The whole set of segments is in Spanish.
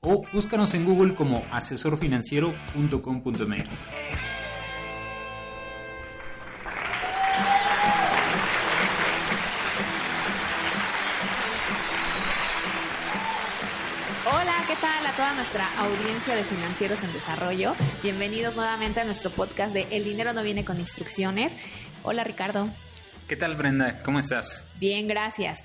o búscanos en Google como asesorfinanciero.com.mx. Hola, ¿qué tal a toda nuestra audiencia de financieros en desarrollo? Bienvenidos nuevamente a nuestro podcast de El dinero no viene con instrucciones. Hola Ricardo. ¿Qué tal Brenda? ¿Cómo estás? Bien, gracias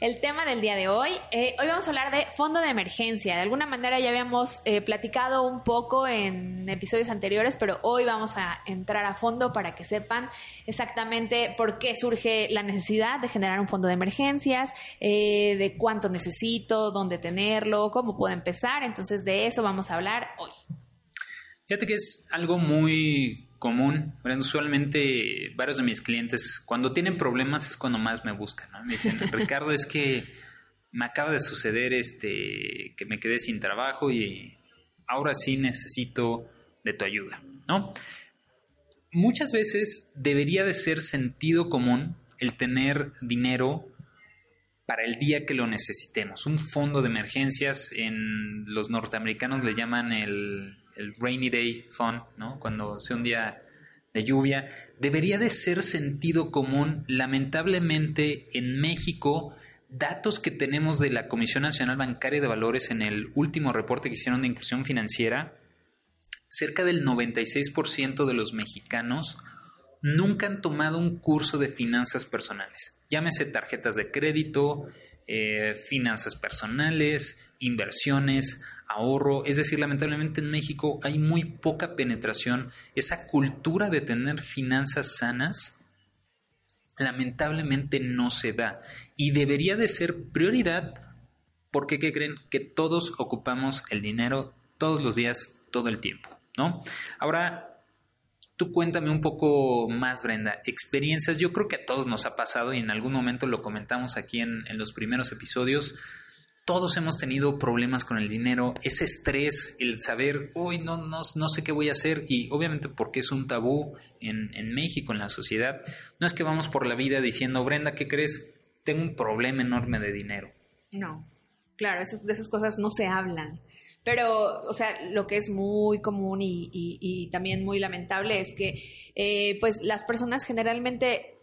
el tema del día de hoy. Eh, hoy vamos a hablar de fondo de emergencia. De alguna manera ya habíamos eh, platicado un poco en episodios anteriores, pero hoy vamos a entrar a fondo para que sepan exactamente por qué surge la necesidad de generar un fondo de emergencias, eh, de cuánto necesito, dónde tenerlo, cómo puedo empezar. Entonces de eso vamos a hablar hoy. Fíjate que es algo muy común. Usualmente varios de mis clientes cuando tienen problemas es cuando más me buscan. Me dicen, Ricardo, es que me acaba de suceder este que me quedé sin trabajo y ahora sí necesito de tu ayuda. ¿no? Muchas veces debería de ser sentido común el tener dinero para el día que lo necesitemos. Un fondo de emergencias en los norteamericanos le llaman el el rainy day fund, ¿no? Cuando sea un día de lluvia, debería de ser sentido común. Lamentablemente en México, datos que tenemos de la Comisión Nacional Bancaria de Valores en el último reporte que hicieron de inclusión financiera, cerca del 96% de los mexicanos nunca han tomado un curso de finanzas personales. Llámese tarjetas de crédito, eh, finanzas personales, inversiones, ahorro. Es decir, lamentablemente en México hay muy poca penetración. Esa cultura de tener finanzas sanas, lamentablemente no se da. Y debería de ser prioridad porque, ¿qué creen? Que todos ocupamos el dinero todos los días, todo el tiempo, ¿no? Ahora, Tú cuéntame un poco más, Brenda. Experiencias, yo creo que a todos nos ha pasado y en algún momento lo comentamos aquí en, en los primeros episodios todos hemos tenido problemas con el dinero, ese estrés, el saber, uy, no, no, no sé qué voy a hacer, y obviamente porque es un tabú en, en México, en la sociedad, no es que vamos por la vida diciendo, Brenda, ¿qué crees? Tengo un problema enorme de dinero. No, claro, esas, de esas cosas no se hablan. Pero, o sea, lo que es muy común y, y, también muy lamentable es que, eh, pues, las personas generalmente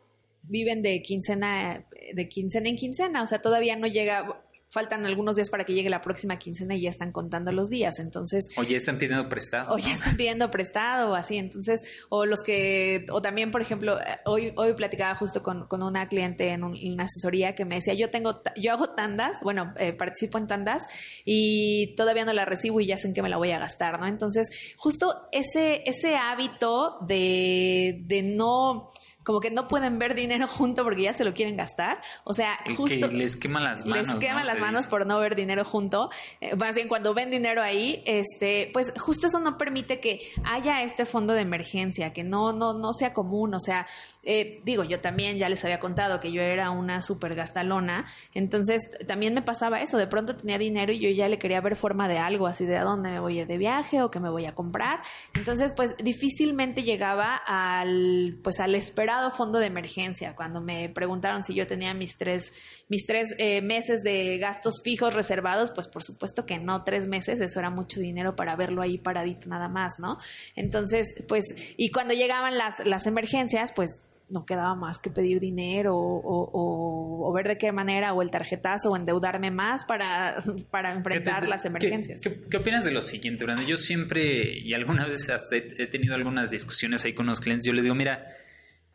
viven de quincena, de quincena en quincena, o sea, todavía no llega, faltan algunos días para que llegue la próxima quincena y ya están contando los días, entonces... O ya están pidiendo prestado. O ya están pidiendo prestado o así, entonces, o los que, o también, por ejemplo, eh, hoy, hoy platicaba justo con, con una cliente en, una asesoría que me decía, yo tengo, yo hago tandas, bueno, eh, participo en tandas y todavía no la recibo y ya sé en qué me la voy a gastar, ¿no? Entonces, justo ese, ese hábito de, de no como que no pueden ver dinero junto porque ya se lo quieren gastar. O sea, justo. les quema las manos. Les quema las manos por no ver dinero junto. Eh, más bien, cuando ven dinero ahí, este, pues justo eso no permite que haya este fondo de emergencia, que no, no, no sea común. O sea, eh, digo, yo también ya les había contado que yo era una súper gastalona. Entonces, también me pasaba eso. De pronto tenía dinero y yo ya le quería ver forma de algo, así de a dónde me voy a ir de viaje o qué me voy a comprar. Entonces, pues difícilmente llegaba al, pues al esperado fondo de emergencia. Cuando me preguntaron si yo tenía mis tres, mis tres eh, meses de gastos fijos reservados, pues por supuesto que no, tres meses, eso era mucho dinero para verlo ahí paradito nada más, ¿no? Entonces, pues, y cuando llegaban las, las emergencias, pues no quedaba más que pedir dinero o, ver de qué manera o el tarjetazo o endeudarme más para, para enfrentar las emergencias. ¿qué, opinas de lo siguiente, Brando? Yo siempre, y algunas veces hasta he, tenido algunas discusiones ahí con los clientes, yo le digo, mira,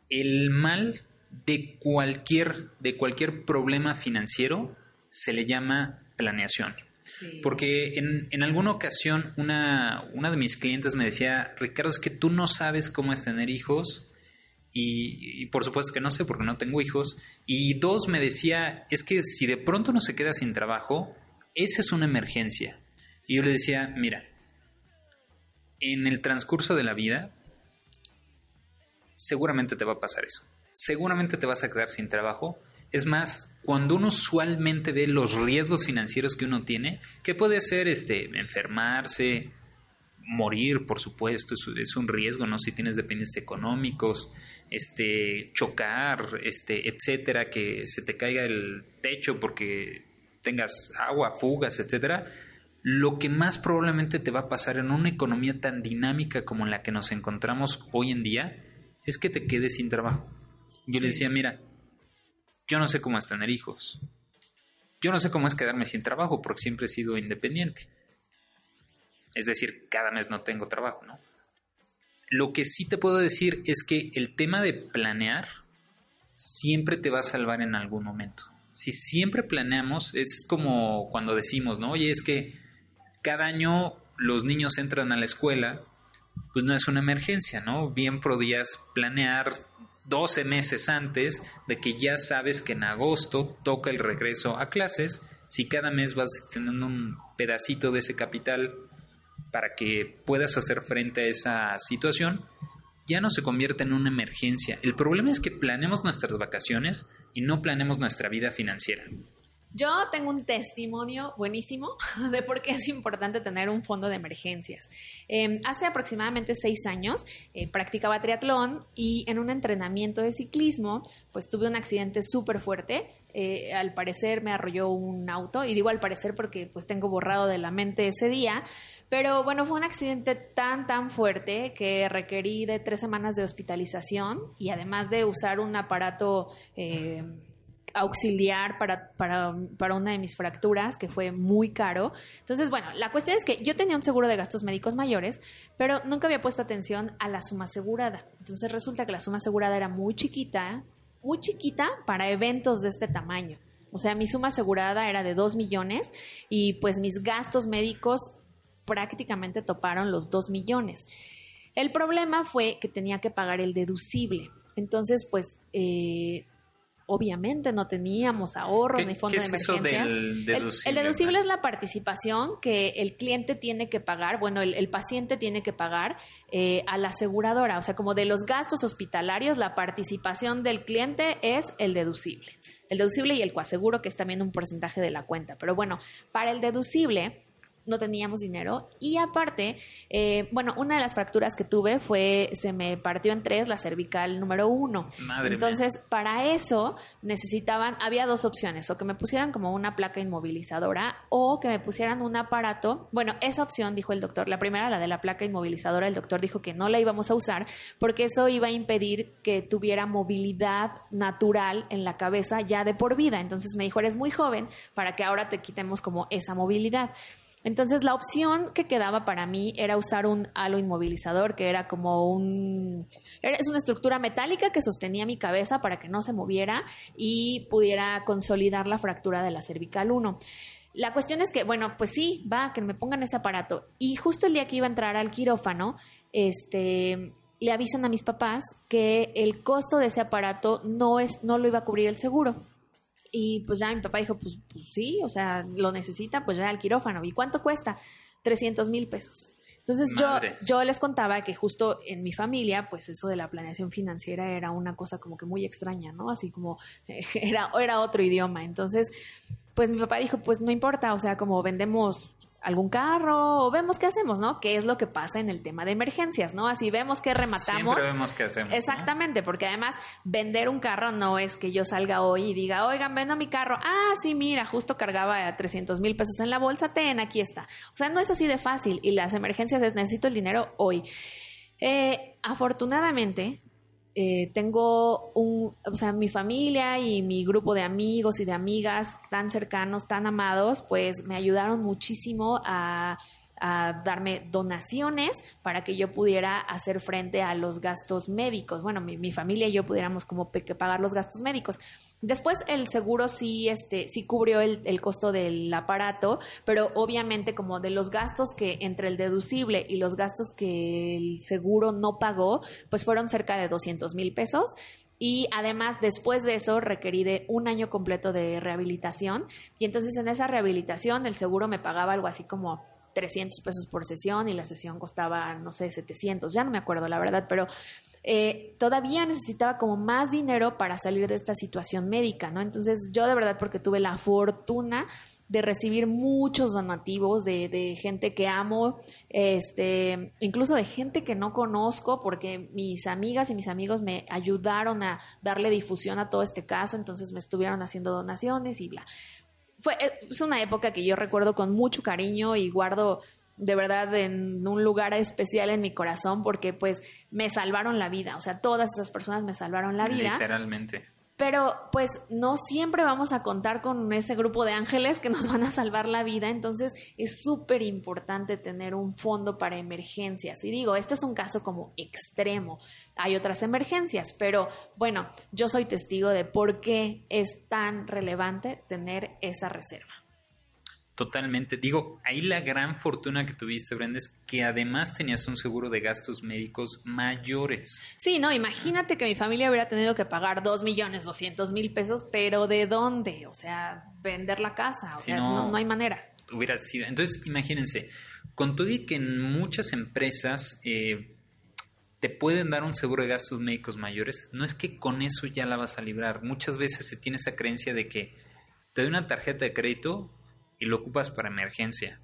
el mal de cualquier, de cualquier problema financiero se le llama planeación. Porque en, en, alguna ocasión una, una de mis clientes me decía, Ricardo, es que tú no sabes cómo es tener hijos. Y, y, por supuesto que no sé porque no tengo hijos. Y dos, me decía, es que si de pronto no se queda sin trabajo, esa es una emergencia. Y yo le decía, mira, en el transcurso de la vida, seguramente te va a pasar eso. Seguramente te vas a quedar sin trabajo. Es más, cuando uno usualmente ve los riesgos financieros que uno tiene, que puede ser este, enfermarse, morir, por supuesto, es, un riesgo, ¿no? Si tienes dependientes económicos, este, chocar, este, etcétera, que se te caiga el techo porque tengas agua, fugas, etcétera. Lo que más probablemente te va a pasar en una economía tan dinámica como en la que nos encontramos hoy en día es que te quedes sin trabajo. Yo le decía, mira, yo no sé cómo es tener hijos. Yo no sé cómo es quedarme sin trabajo porque siempre he sido independiente. Es decir, cada mes no tengo trabajo, ¿no? Lo que sí te puedo decir es que el tema de planear siempre te va a salvar en algún momento. Si siempre planeamos, es como cuando decimos, ¿no? Oye, es que cada año los niños entran a la escuela, pues no es una emergencia, ¿no? Bien podías planear 12 meses antes de que ya sabes que en agosto toca el regreso a clases, si cada mes vas teniendo un pedacito de ese capital para que puedas hacer frente a esa situación, ya no se convierte en una emergencia. El problema es que planeemos nuestras vacaciones y no planeemos nuestra vida financiera. Yo tengo un testimonio buenísimo de por qué es importante tener un fondo de emergencias. Em, hace aproximadamente seis años eh, practicaba triatlón y en un entrenamiento de ciclismo, pues tuve un accidente súper fuerte. Eh, al parecer me arrolló un auto y digo al parecer porque pues tengo borrado de la mente ese día. Pero bueno, fue un accidente tan, tan fuerte que requerí de tres semanas de hospitalización y además de usar un aparato eh, auxiliar para, para, para, una de mis fracturas, que fue muy caro. Entonces, bueno, la cuestión es que yo tenía un seguro de gastos médicos mayores, pero nunca había puesto atención a la suma asegurada. Entonces resulta que la suma asegurada era muy chiquita, muy chiquita para eventos de este tamaño. O sea, mi suma asegurada era de 2 millones y pues mis gastos médicos prácticamente toparon los 2 millones. El problema fue que tenía que pagar el deducible. Entonces, pues eh, obviamente no teníamos ahorros ni fondo de emergencias. el, deducible es la participación que el cliente tiene que pagar, bueno, el, paciente tiene que pagar eh, a la aseguradora. O sea, como de los gastos hospitalarios, la participación del cliente es el deducible. El deducible y el coaseguro, que es también un porcentaje de la cuenta. Pero bueno, para el deducible no teníamos dinero y aparte, eh, bueno, una de las fracturas que tuve fue, se me partió en tres la cervical número uno. Entonces, para eso necesitaban, había dos opciones, o que me pusieran como una placa inmovilizadora o que me pusieran un aparato. Bueno, esa opción, dijo el doctor, la primera, la de la placa inmovilizadora, el doctor dijo que no la íbamos a usar porque eso iba a impedir que tuviera movilidad natural en la cabeza ya de por vida. Entonces me dijo, eres muy joven para que ahora te quitemos como esa movilidad. Entonces la opción que quedaba para mí era usar un halo inmovilizador, que era como un... es una estructura metálica que sostenía mi cabeza para que no se moviera y pudiera consolidar la fractura de la cervical 1. La cuestión es que, bueno, pues sí, va, que me pongan ese aparato. Y justo el día que iba a entrar al quirófano, este, le avisan a mis papás que el costo de ese aparato no, es, no lo iba a cubrir el seguro. Y pues ya mi papá dijo, pues, pues, sí, o sea, lo necesita, pues ya al quirófano. ¿Y cuánto cuesta? 300 mil pesos. Entonces yo, yo les contaba que justo en mi familia, pues eso de la planeación financiera era una cosa como que muy extraña, ¿no? Así como era, era otro idioma. Entonces, pues mi papá dijo, pues no importa, o sea, como vendemos algún carro o vemos qué hacemos, ¿no? ¿Qué es lo que pasa en el tema de emergencias, ¿no? Así vemos que rematamos. Siempre vemos qué hacemos. Exactamente, porque además vender un carro no es que yo salga hoy y diga, oigan, vendo mi carro. Ah, sí, mira, justo cargaba a 300 mil pesos en la bolsa, ten, aquí está. O sea, no es así de fácil y las emergencias es necesito el dinero hoy. Eh, afortunadamente, eh, tengo un, o sea, mi familia y mi grupo de amigos y de amigas tan cercanos, tan amados, pues me ayudaron muchísimo a a darme donaciones para que yo pudiera hacer frente a los gastos médicos. Bueno, mi, familia y yo pudiéramos como pagar los gastos médicos. Después el seguro sí, este, sí cubrió el, el, costo del aparato, pero obviamente como de los gastos que entre el deducible y los gastos que el seguro no pagó, pues fueron cerca de 200 mil pesos. Y además, después de eso, requerí de un año completo de rehabilitación. Y entonces en esa rehabilitación el seguro me pagaba algo así como 300 pesos por sesión y la sesión costaba, no sé, 700, ya no me acuerdo la verdad, pero eh, todavía necesitaba como más dinero para salir de esta situación médica, ¿no? Entonces yo de verdad porque tuve la fortuna de recibir muchos donativos de, de, gente que amo, este, incluso de gente que no conozco, porque mis amigas y mis amigos me ayudaron a darle difusión a todo este caso, entonces me estuvieron haciendo donaciones y bla. Fue, es una época que yo recuerdo con mucho cariño y guardo de verdad en un lugar especial en mi corazón porque pues me salvaron la vida, o sea, todas esas personas me salvaron la vida. Literalmente. Pero pues no siempre vamos a contar con ese grupo de ángeles que nos van a salvar la vida, entonces es súper importante tener un fondo para emergencias. Y digo, este es un caso como extremo, hay otras emergencias, pero bueno, yo soy testigo de por qué es tan relevante tener esa reserva. Totalmente. Digo, ahí la gran fortuna que tuviste, Brenda, es que además tenías un seguro de gastos médicos mayores. Sí, no, imagínate que mi familia hubiera tenido que pagar dos millones doscientos mil pesos, pero ¿de dónde? O sea, vender la casa, o sea, no, no, hay manera. Hubiera sido. Entonces, imagínense, con todo y que en muchas empresas eh, te pueden dar un seguro de gastos médicos mayores, no es que con eso ya la vas a librar. Muchas veces se tiene esa creencia de que te doy una tarjeta de crédito y lo ocupas para emergencia.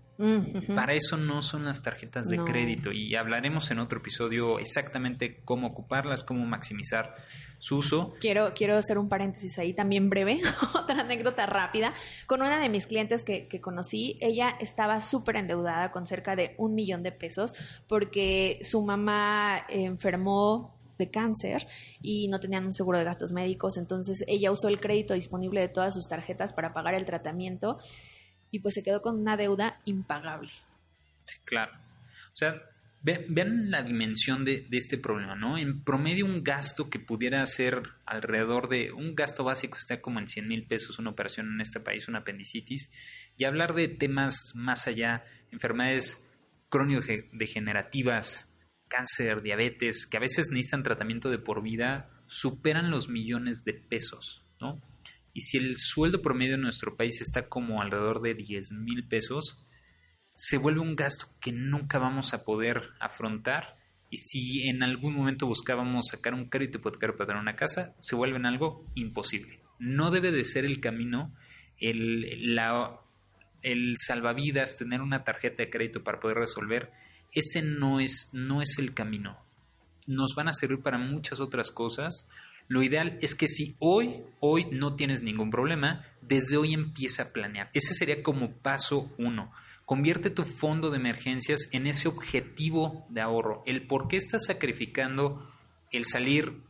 Para eso no son las tarjetas de crédito y hablaremos en otro episodio exactamente cómo ocuparlas, cómo maximizar su uso. Quiero, quiero hacer un paréntesis ahí también breve, otra anécdota rápida. Con una de mis clientes que, que conocí, ella estaba súper endeudada con cerca de un millón de pesos porque su mamá enfermó de cáncer y no tenían un seguro de gastos médicos, entonces ella usó el crédito disponible de todas sus tarjetas para pagar el tratamiento y pues se quedó con una deuda impagable. Sí, claro. O sea, vean la dimensión de, este problema, ¿no? En promedio un gasto que pudiera ser alrededor de, un gasto básico está como en 100 mil pesos una operación en este país, una apendicitis, y hablar de temas más allá, enfermedades crónico-degenerativas, cáncer, diabetes, que a veces necesitan tratamiento de por vida, superan los millones de pesos, ¿no? Y si el sueldo promedio en nuestro país está como alrededor de 10 mil pesos, se vuelve un gasto que nunca vamos a poder afrontar. Y si en algún momento buscábamos sacar un crédito hipotecario para tener una casa, se vuelve algo imposible. No debe de ser el camino el, la, el salvavidas, tener una tarjeta de crédito para poder resolver. Ese no es, no es el camino. Nos van a servir para muchas otras cosas lo ideal es que si hoy, hoy no tienes ningún problema, desde hoy empieza a planear. Ese sería como paso uno. Convierte tu fondo de emergencias en ese objetivo de ahorro. El por qué estás sacrificando el salir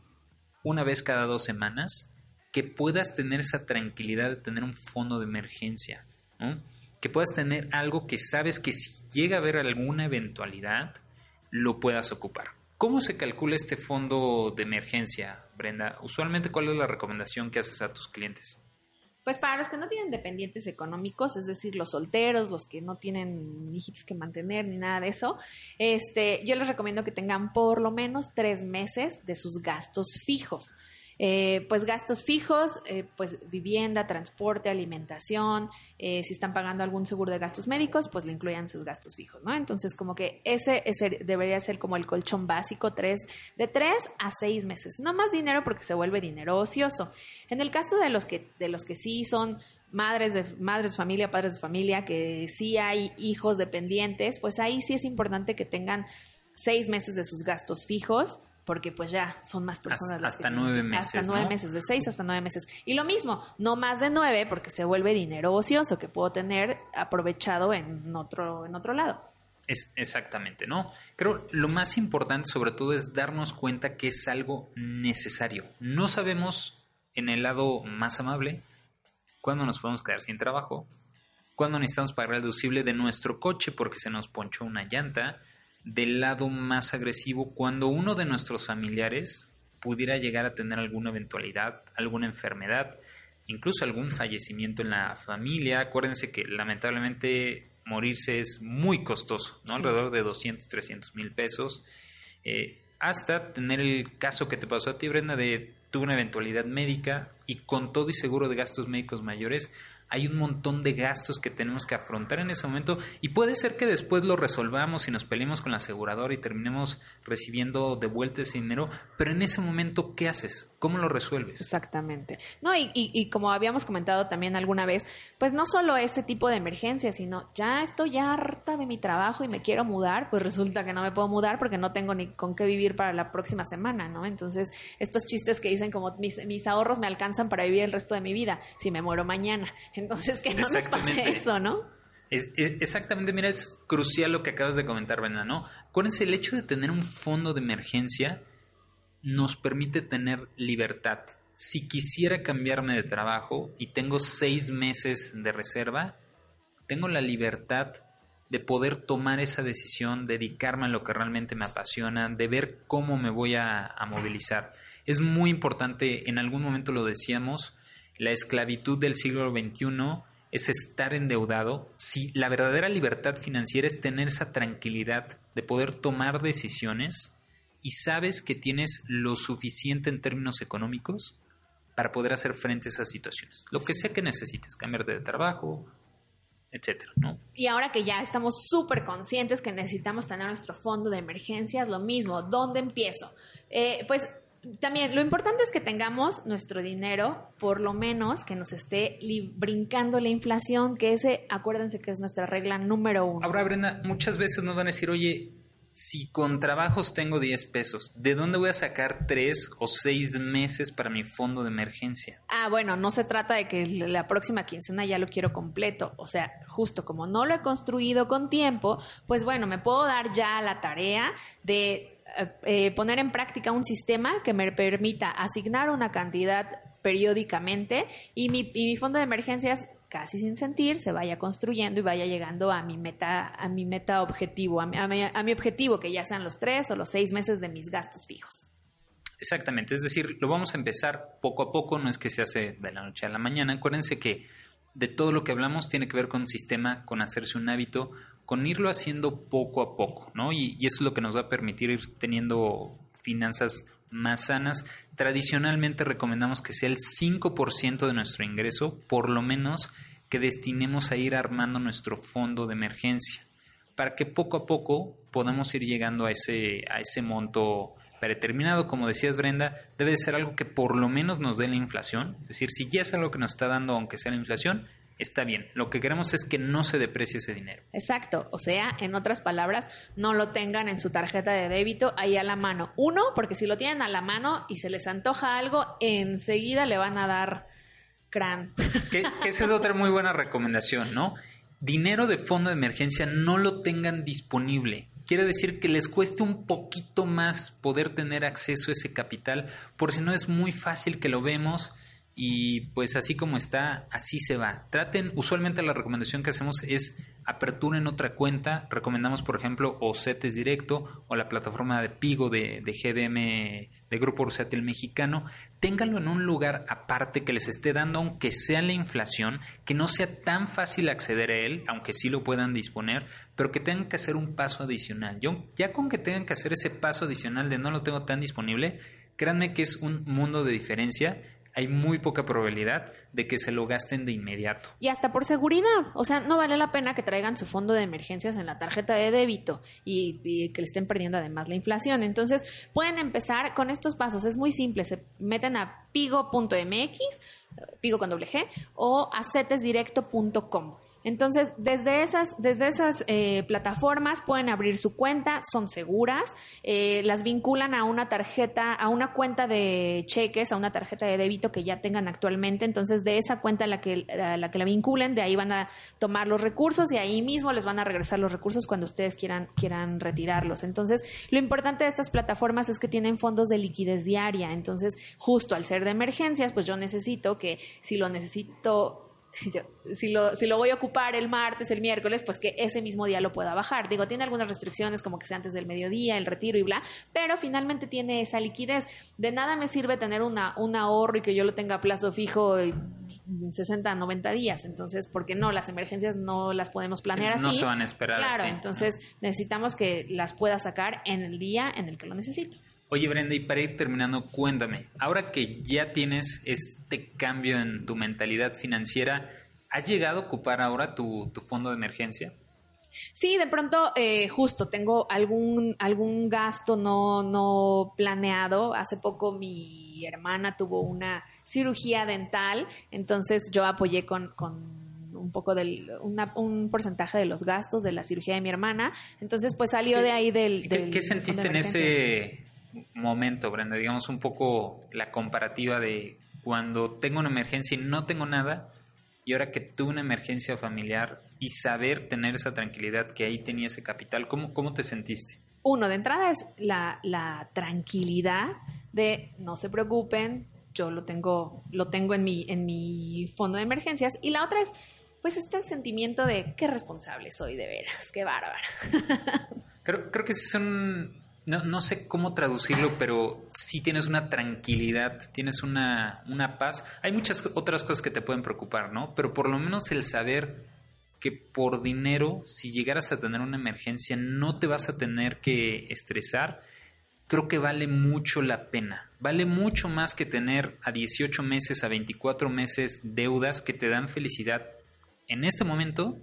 una vez cada dos semanas, que puedas tener esa tranquilidad de tener un fondo de emergencia. Que puedas tener algo que sabes que si llega a haber alguna eventualidad, lo puedas ocupar. ¿Cómo se calcula este fondo de emergencia, Brenda? Usualmente, ¿cuál es la recomendación que haces a tus clientes? Pues para los que no tienen dependientes económicos, es decir, los solteros, los que no tienen hijitos que mantener ni nada de eso, este, yo les recomiendo que tengan por lo menos tres meses de sus gastos fijos. Eh, pues gastos fijos, eh, pues vivienda, transporte, alimentación, eh, si están pagando algún seguro de gastos médicos, pues le incluyan sus gastos fijos, ¿no? Entonces, como que ese, ese debería ser como el colchón básico, tres, de tres a seis meses. No más dinero porque se vuelve dinero ocioso. En el caso de los que, de los que sí son madres de madres de familia, padres de familia, que sí hay hijos dependientes, pues ahí sí es importante que tengan seis meses de sus gastos fijos porque pues ya son más personas. Hasta, nueve meses. Hasta nueve meses, de seis hasta nueve meses. Y lo mismo, no más de nueve porque se vuelve dinero ocioso que puedo tener aprovechado en otro, en otro lado. Es, exactamente, ¿no? Creo lo más importante sobre todo es darnos cuenta que es algo necesario. No sabemos en el lado más amable cuándo nos podemos quedar sin trabajo, cuándo necesitamos pagar el deducible de nuestro coche porque se nos ponchó una llanta, del lado más agresivo cuando uno de nuestros familiares pudiera llegar a tener alguna eventualidad, alguna enfermedad, incluso algún fallecimiento en la familia. Acuérdense que lamentablemente morirse es muy costoso, ¿no? Alrededor de 200, 300 mil pesos. Eh, hasta tener el caso que te pasó a ti, Brenda, de tuve una eventualidad médica y con todo y seguro de gastos médicos mayores, hay un montón de gastos que tenemos que afrontar en ese momento y puede ser que después lo resolvamos y nos peleemos con la aseguradora y terminemos recibiendo de vuelta ese dinero, pero en ese momento, ¿qué haces? ¿Cómo lo resuelves? Exactamente. No, y, como habíamos comentado también alguna vez, pues no solo este tipo de emergencia, sino ya estoy harta de mi trabajo y me quiero mudar, pues resulta que no me puedo mudar porque no tengo ni con qué vivir para la próxima semana, ¿no? Entonces, estos chistes que dicen como mis, mis ahorros me alcanzan para vivir el resto de mi vida, si me muero mañana. Entonces, que no nos pase eso, ¿no? exactamente, mira, es crucial lo que acabas de comentar, Brenda, ¿no? Acuérdense, el hecho de tener un fondo de emergencia nos permite tener libertad. Si quisiera cambiarme de trabajo y tengo seis meses de reserva, tengo la libertad de poder tomar esa decisión, dedicarme a lo que realmente me apasiona, de ver cómo me voy a, a movilizar. Es muy importante, en algún momento lo decíamos, la esclavitud del siglo XXI es estar endeudado. Si la verdadera libertad financiera es tener esa tranquilidad de poder tomar decisiones y sabes que tienes lo suficiente en términos económicos para poder hacer frente a esas situaciones. Lo que sea que necesites, cambiar de trabajo, etcétera. Y ahora que ya estamos súper conscientes que necesitamos tener nuestro fondo de emergencias, lo mismo, ¿dónde empiezo? Eh, pues también lo importante es que tengamos nuestro dinero, por lo menos que nos esté brincando la inflación, que ese, acuérdense que es nuestra regla número uno. Ahora, Brenda, muchas veces nos van a decir, oye, si con trabajos tengo 10 pesos, ¿de dónde voy a sacar 3 o 6 meses para mi fondo de emergencia? Ah, bueno, no se trata de que la próxima quincena ya lo quiero completo. O sea, justo como no lo he construido con tiempo, pues bueno, me puedo dar ya la tarea de eh, eh, poner en práctica un sistema que me permita asignar una cantidad periódicamente y mi, mi fondo de emergencias casi sin sentir, se vaya construyendo y vaya llegando a mi meta, a mi meta objetivo, a mi, a mi, objetivo, que ya sean los tres o los seis meses de mis gastos fijos. Exactamente, es decir, lo vamos a empezar poco a poco, no es que se hace de la noche a la mañana. Acuérdense que de todo lo que hablamos tiene que ver con un sistema, con hacerse un hábito, con irlo haciendo poco a poco, ¿no? Y, eso es lo que nos va a permitir ir teniendo finanzas más sanas. Tradicionalmente recomendamos que sea el 5% de nuestro ingreso, por lo menos que destinemos a ir armando nuestro fondo de emergencia, para que poco a poco podamos ir llegando a ese, a ese monto predeterminado. Como decías Brenda, debe de ser algo que por lo menos nos dé la inflación, es decir, si ya es algo que nos está dando aunque sea la inflación, está bien. Lo que queremos es que no se deprecie ese dinero. Exacto. O sea, en otras palabras, no lo tengan en su tarjeta de débito ahí a la mano. Uno, porque si lo tienen a la mano y se les antoja algo, enseguida le van a dar crán. Que, esa es otra muy buena recomendación, ¿no? Dinero de fondo de emergencia no lo tengan disponible. Quiere decir que les cueste un poquito más poder tener acceso a ese capital, por si no es muy fácil que lo vemos y pues así como está, así se va. Traten, usualmente la recomendación que hacemos es aperturen otra cuenta, recomendamos por ejemplo o CETES Directo o la plataforma de Pigo de, de GDM de Grupo Ursatil Mexicano, ténganlo en un lugar aparte que les esté dando, aunque sea la inflación, que no sea tan fácil acceder a él, aunque sí lo puedan disponer, pero que tengan que hacer un paso adicional. Yo, ya con que tengan que hacer ese paso adicional de no lo tengo tan disponible, créanme que es un mundo de diferencia hay muy poca probabilidad de que se lo gasten de inmediato. Y hasta por seguridad, o sea, no vale la pena que traigan su fondo de emergencias en la tarjeta de débito y, que le estén perdiendo además la inflación. Entonces, pueden empezar con estos pasos, es muy simple, se meten a pigo.mx, pigo con doble G, o a cetesdirecto.com. Entonces, desde esas, desde esas eh, plataformas pueden abrir su cuenta, son seguras, eh, las vinculan a una tarjeta, a una cuenta de cheques, a una tarjeta de débito que ya tengan actualmente. Entonces, de esa cuenta a la que, la, que la vinculen, de ahí van a tomar los recursos y ahí mismo les van a regresar los recursos cuando ustedes quieran, quieran retirarlos. Entonces, lo importante de estas plataformas es que tienen fondos de liquidez diaria. Entonces, justo al ser de emergencias, pues yo necesito que si lo necesito si, lo, si lo voy a ocupar el martes, el miércoles, pues que ese mismo día lo pueda bajar. Digo, tiene algunas restricciones como que sea antes del mediodía, el retiro y bla, pero finalmente tiene esa liquidez. De nada me sirve tener una, un ahorro y que yo lo tenga a plazo fijo en 60, 90 días. Entonces, ¿por qué no? Las emergencias no las podemos planear así. No se van a esperar. Claro, entonces necesitamos que las pueda sacar en el día en el que lo necesito. Oye Brenda, y para ir terminando, cuéntame, ahora que ya tienes este cambio en tu mentalidad financiera, ¿Has llegado a ocupar ahora tu, tu fondo de emergencia? Sí, de pronto, eh, justo, tengo algún, algún gasto no, no planeado. Hace poco mi hermana tuvo una cirugía dental, entonces yo apoyé con, con un poco del un porcentaje de los gastos de la cirugía de mi hermana. Entonces, pues salió de ahí del... ¿Qué, ¿qué sentiste en ese momento, Brenda? Digamos un poco la comparativa de cuando tengo una emergencia y no tengo nada y ahora que tuve una emergencia familiar y saber tener esa tranquilidad que ahí tenía ese capital, ¿cómo, cómo te sentiste? Uno, de entrada es la, tranquilidad de no se preocupen, yo lo tengo, lo tengo en mi, en mi fondo de emergencias. Y la otra es, pues, este sentimiento de qué responsable soy de veras, qué bárbara. Creo, creo que son no, no, sé cómo traducirlo, pero sí tienes una tranquilidad, tienes una, una paz. Hay muchas otras cosas que te pueden preocupar, ¿no? Pero por lo menos el saber que por dinero, si llegaras a tener una emergencia, no te vas a tener que estresar, creo que vale mucho la pena. Vale mucho más que tener a 18 meses, a 24 meses deudas que te dan felicidad en este momento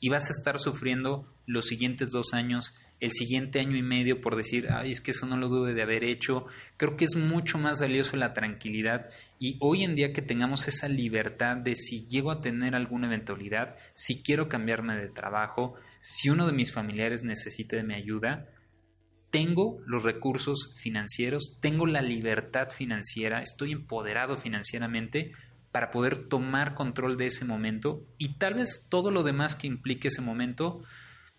y vas a estar sufriendo los siguientes dos años el siguiente año y medio por decir, ay, es que eso no lo dube de haber hecho. Creo que es mucho más valioso la tranquilidad y hoy en día que tengamos esa libertad de si llego a tener alguna eventualidad, si quiero cambiarme de trabajo, si uno de mis familiares necesita de mi ayuda, tengo los recursos financieros, tengo la libertad financiera, estoy empoderado financieramente para poder tomar control de ese momento y tal vez todo lo demás que implique ese momento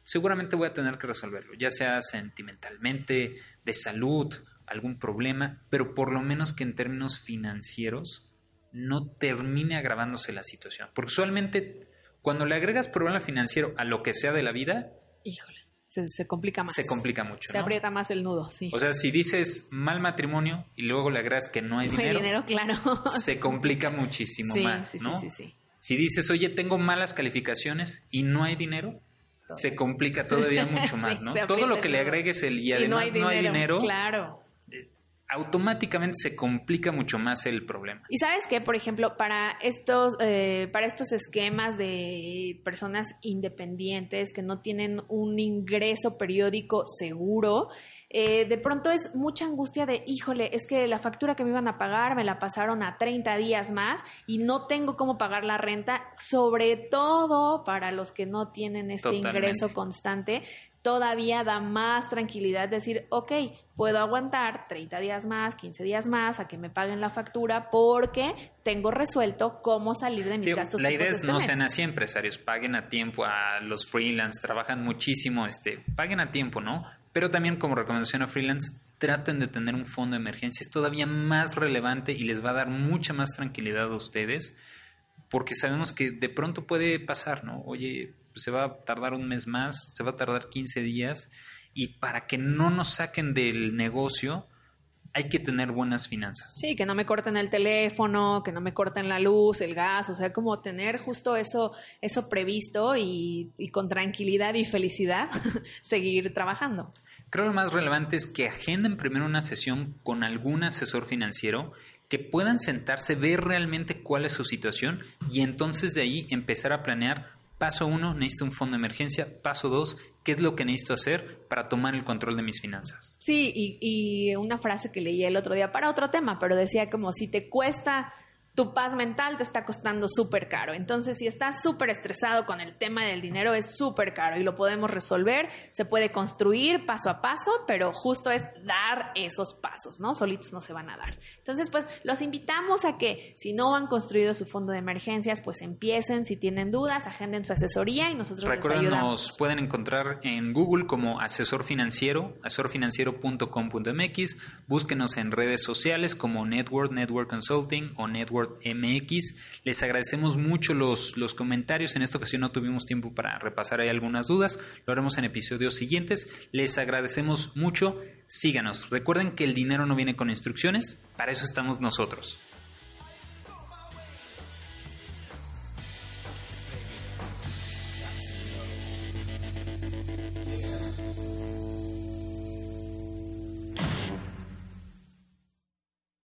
seguramente voy a tener que resolverlo, ya sea sentimentalmente, de salud, algún problema, pero por lo menos que en términos financieros no termine agravándose la situación. Porque usualmente cuando le agregas problema financiero a lo que sea de la vida, híjole, se, complica más. Se complica mucho. Se aprieta más el nudo, sí. O sea, si dices mal matrimonio y luego le agregas que no hay dinero, hay dinero claro. se complica muchísimo más, ¿no? Sí, sí, sí, Si dices, oye, tengo malas calificaciones y no hay dinero, se complica todavía mucho más, ¿no? Todo lo que le agregues el y además no hay dinero, claro. Eh, automáticamente se complica mucho más el problema. Y sabes que, por ejemplo, para estos, eh, para estos esquemas de personas independientes que no tienen un ingreso periódico seguro, eh, de pronto es mucha angustia de, híjole, es que la factura que me iban a pagar me la pasaron a 30 días más y no tengo cómo pagar la renta, sobre todo para los que no tienen este ingreso constante, todavía da más tranquilidad decir, ok, puedo aguantar 30 días más, 15 días más a que me paguen la factura porque tengo resuelto cómo salir de mis gastos. La idea es este no sean así empresarios, paguen a tiempo a los freelance, trabajan muchísimo, este, paguen a tiempo, ¿no? Pero también como recomendación a freelance, traten de tener un fondo de emergencia. Es todavía más relevante y les va a dar mucha más tranquilidad a ustedes porque sabemos que de pronto puede pasar, ¿no? Oye, pues se va a tardar un mes más, se va a tardar 15 días y para que no nos saquen del negocio, hay que tener buenas finanzas. Sí, que no me corten el teléfono, que no me corten la luz, el gas, o sea, como tener justo eso, eso previsto y, y con tranquilidad y felicidad seguir trabajando. Creo lo más relevante es que agenden primero una sesión con algún asesor financiero que puedan sentarse, ver realmente cuál es su situación y entonces de ahí empezar a planear paso uno, necesito un fondo de emergencia, paso dos, qué es lo que necesito hacer para tomar el control de mis finanzas. Sí, y, y una frase que leí el otro día para otro tema, pero decía como si te cuesta tu paz mental te está costando súper caro. Entonces, si estás súper estresado con el tema del dinero, es súper caro y lo podemos resolver, se puede construir paso a paso, pero justo es dar esos pasos, ¿no? Solitos no se van a dar. Entonces, pues los invitamos a que si no han construido su fondo de emergencias, pues empiecen, si tienen dudas, agenden su asesoría y nosotros Recuerden, les ayudamos. nos pueden encontrar en Google como asesor financiero, asesorfinanciero.com.mx, búsquenos en redes sociales como Network, Network Consulting o Network MX. Les agradecemos mucho los, los comentarios. En esta ocasión no tuvimos tiempo para repasar ahí algunas dudas. Lo haremos en episodios siguientes. Les agradecemos mucho. Síganos. Recuerden que el dinero no viene con instrucciones. Para eso estamos nosotros.